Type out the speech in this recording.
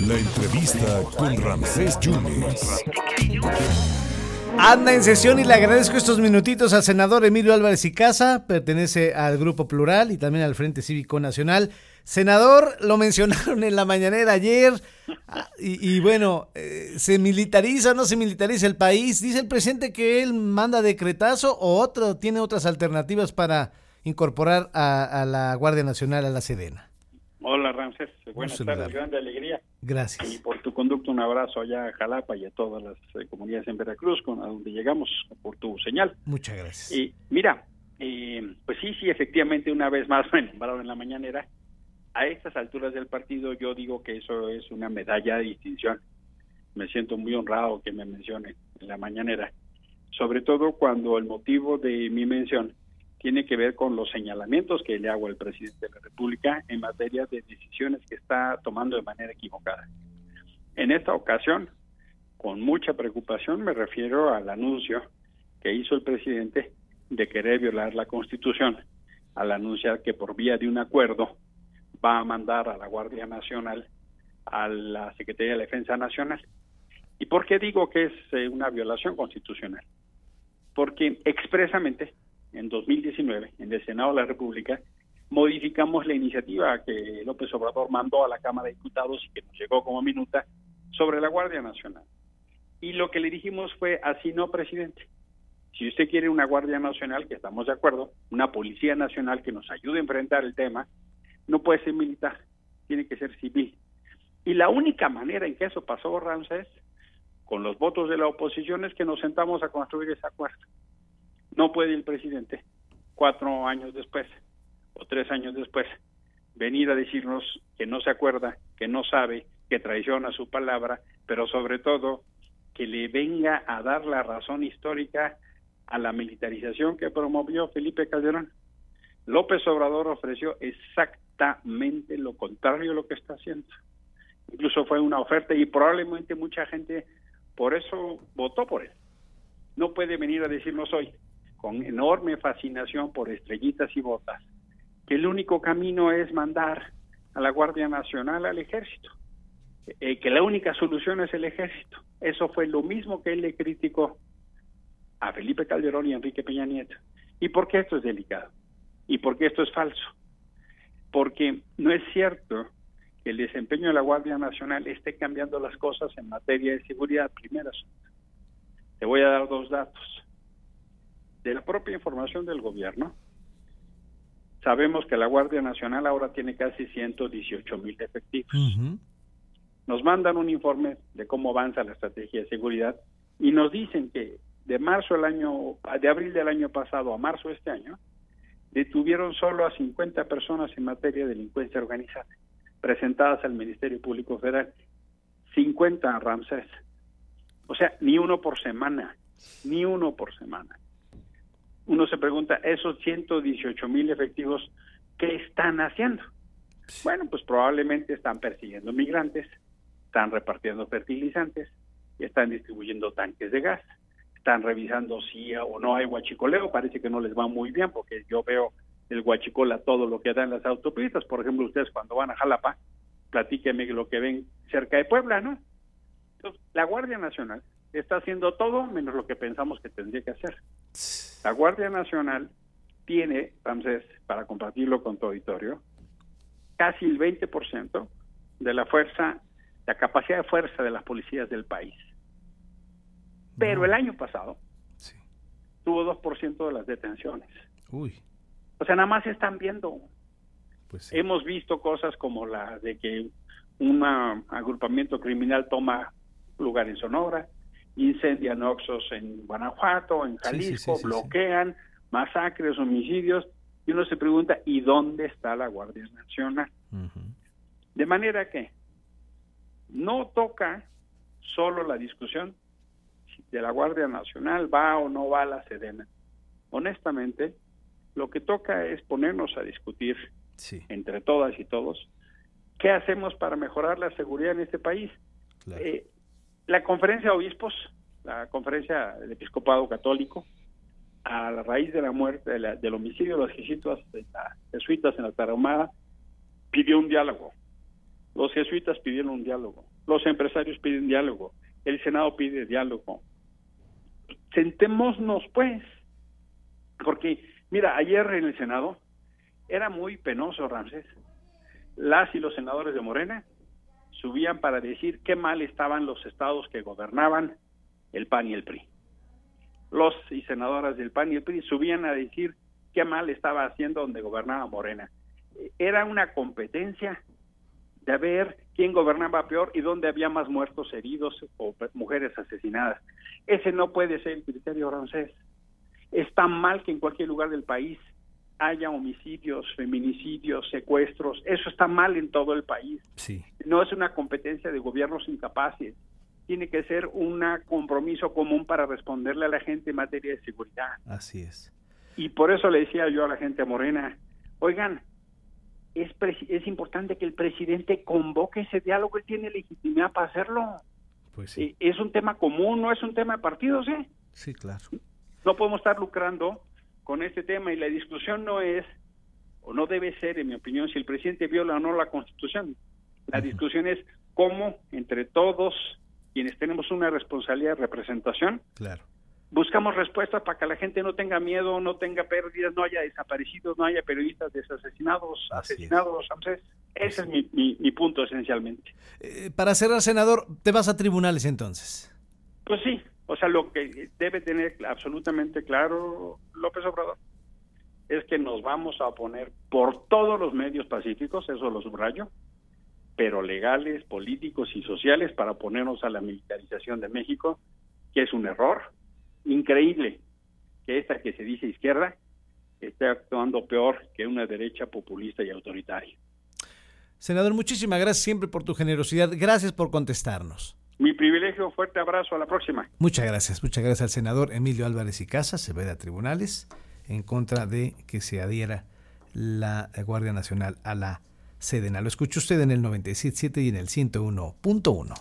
La entrevista con Ramsés Yunes. Anda en sesión y le agradezco estos minutitos al senador Emilio Álvarez y Casa, pertenece al Grupo Plural y también al Frente Cívico Nacional. Senador, lo mencionaron en la mañanera ayer ah, y, bueno, eh, ¿se militariza o no se militariza el país? Dice el presidente que él manda decretazo o otro, tiene otras alternativas para incorporar a, la Guardia Nacional a la Sedena. Ramsés, buenas tardes, grande alegría. Gracias. Y por tu conducto un abrazo allá a Jalapa y a todas las eh, comunidades en Veracruz, con a donde llegamos por tu señal. Muchas gracias. Y mira, eh, pues sí, sí, efectivamente una vez más me nombraron en la mañanera. A estas alturas del partido yo digo que eso es una medalla de distinción. Me siento muy honrado que me mencione en la mañanera, sobre todo cuando el motivo de mi mención tiene que ver con los señalamientos que le hago al presidente de la República en materia de decisiones que está tomando de manera equivocada. En esta ocasión, con mucha preocupación me refiero al anuncio que hizo el presidente de querer violar la Constitución al anunciar que por vía de un acuerdo va a mandar a la Guardia Nacional a la Secretaría de Defensa Nacional. ¿Y por qué digo que es eh, una violación constitucional? Porque expresamente en 2019, en el Senado de la República, modificamos la iniciativa que López Obrador mandó a la Cámara de Diputados y que nos llegó como minuta sobre la Guardia Nacional. Y lo que le dijimos fue, así no, presidente. Si usted quiere una Guardia Nacional, que estamos de acuerdo, una Policía Nacional que nos ayude a enfrentar el tema, no puede ser militar, tiene que ser civil. Y la única manera en que eso pasó, Ramsés, con los votos de la oposición, es que nos sentamos a construir ese acuerdo. No puede el presidente, cuatro años después o tres años después, venir a decirnos que no se acuerda, que no sabe, que traiciona su palabra, pero sobre todo que le venga a dar la razón histórica a la militarización que promovió Felipe Calderón. López Obrador ofreció exactamente lo contrario a lo que está haciendo. Incluso fue una oferta y probablemente mucha gente por eso votó por él. No puede venir a decirnos hoy, con enorme fascinación por estrellitas y botas, que el único camino es mandar a la Guardia Nacional al ejército, eh, que la única solución es el ejército. Eso fue lo mismo que él le criticó a Felipe Calderón y a Enrique Peña Nieto. ¿Y por qué esto es delicado? ¿Y por qué esto es falso? Porque no es cierto que el desempeño de la Guardia Nacional esté cambiando las cosas en materia de seguridad. Primero, te voy a dar dos datos de la propia información del gobierno, sabemos que la Guardia Nacional ahora tiene casi 118 mil efectivos. Nos mandan un informe de cómo avanza la estrategia de seguridad y nos dicen que de marzo del año, de abril del año pasado a marzo de este año, detuvieron solo a 50 personas en materia de delincuencia organizada, presentadas al Ministerio Público Federal. 50 Ramsés. O sea, ni uno por semana, ni uno por semana uno se pregunta, esos 118 mil efectivos, ¿qué están haciendo? Bueno, pues probablemente están persiguiendo migrantes, están repartiendo fertilizantes, están distribuyendo tanques de gas, están revisando si o no hay huachicoleo, parece que no les va muy bien porque yo veo el huachicola todo lo que da en las autopistas, por ejemplo, ustedes cuando van a Jalapa, platíquenme lo que ven cerca de Puebla, ¿no? Entonces, la Guardia Nacional está haciendo todo menos lo que pensamos que tendría que hacer. La Guardia Nacional tiene, Ramsés, para compartirlo con tu auditorio, casi el 20% de la fuerza, la capacidad de fuerza de las policías del país. Pero el año pasado tuvo 2% de las detenciones. Uy. O sea, nada más están viendo. Pues Hemos visto cosas como la de que un agrupamiento criminal toma lugar en Sonora, incendian oxos en Guanajuato, en Jalisco, bloquean, masacres, homicidios, y uno se pregunta, ¿y dónde está la Guardia Nacional? De manera que no toca solo la discusión de la Guardia Nacional va o no va a la Sedena. Honestamente, lo que toca es ponernos a discutir entre todas y todos qué hacemos para mejorar la seguridad en este país. Eh, la conferencia de obispos, la conferencia del episcopado católico, a la raíz de la muerte, del homicidio de los jesuitas, de jesuitas en la Tarahumara, pidió un diálogo. Los jesuitas pidieron un diálogo. Los empresarios piden diálogo. El Senado pide diálogo. Sentémonos, pues. Porque, mira, ayer en el Senado era muy penoso, Ramsés. Las y los senadores de Morena subían para decir qué mal estaban los estados que gobernaban el PAN y el PRI. Los y senadoras del PAN y el PRI subían a decir qué mal estaba haciendo donde gobernaba Morena. Era una competencia de ver quién gobernaba peor y dónde había más muertos, heridos o mujeres asesinadas. Ese no puede ser el criterio francés. Está mal que en cualquier lugar del país haya homicidios, feminicidios, secuestros. Eso está mal en todo el país. Sí. No es una competencia de gobiernos incapaces. Tiene que ser un compromiso común para responderle a la gente en materia de seguridad. Así es. Y por eso le decía yo a la gente morena, oigan, es, es importante que el presidente convoque ese diálogo, él tiene legitimidad para hacerlo. Pues sí. Es un tema común, no es un tema de partidos, ¿eh? Sí, claro. No podemos estar lucrando con este tema y la discusión no es, o no debe ser, en mi opinión, si el presidente viola o no la Constitución. La discusión es cómo entre todos quienes tenemos una responsabilidad de representación, claro buscamos respuestas para que la gente no tenga miedo, no tenga pérdidas, no haya desaparecidos, no haya periodistas desasesinados, asesinados, Ese es mi, mi, punto esencialmente. Eh, para cerrar, senador, ¿te vas a tribunales entonces? Pues sí, o sea, lo que debe tener absolutamente claro López Obrador es que nos vamos a oponer por todos los medios pacíficos, eso lo subrayo, pero legales, políticos y sociales para oponernos a la militarización de México, que es un error, increíble que esta que se dice izquierda esté actuando peor que una derecha populista y autoritaria. Senador, muchísimas gracias siempre por tu generosidad. Gracias por contestarnos. Mi privilegio, fuerte abrazo, a la próxima. Muchas gracias, muchas gracias al senador Emilio Álvarez y Casa, se ve a tribunales en contra de que se adhiera la Guardia Nacional a la Sedena. Lo escucha usted en el 97.7 y en el 101.1.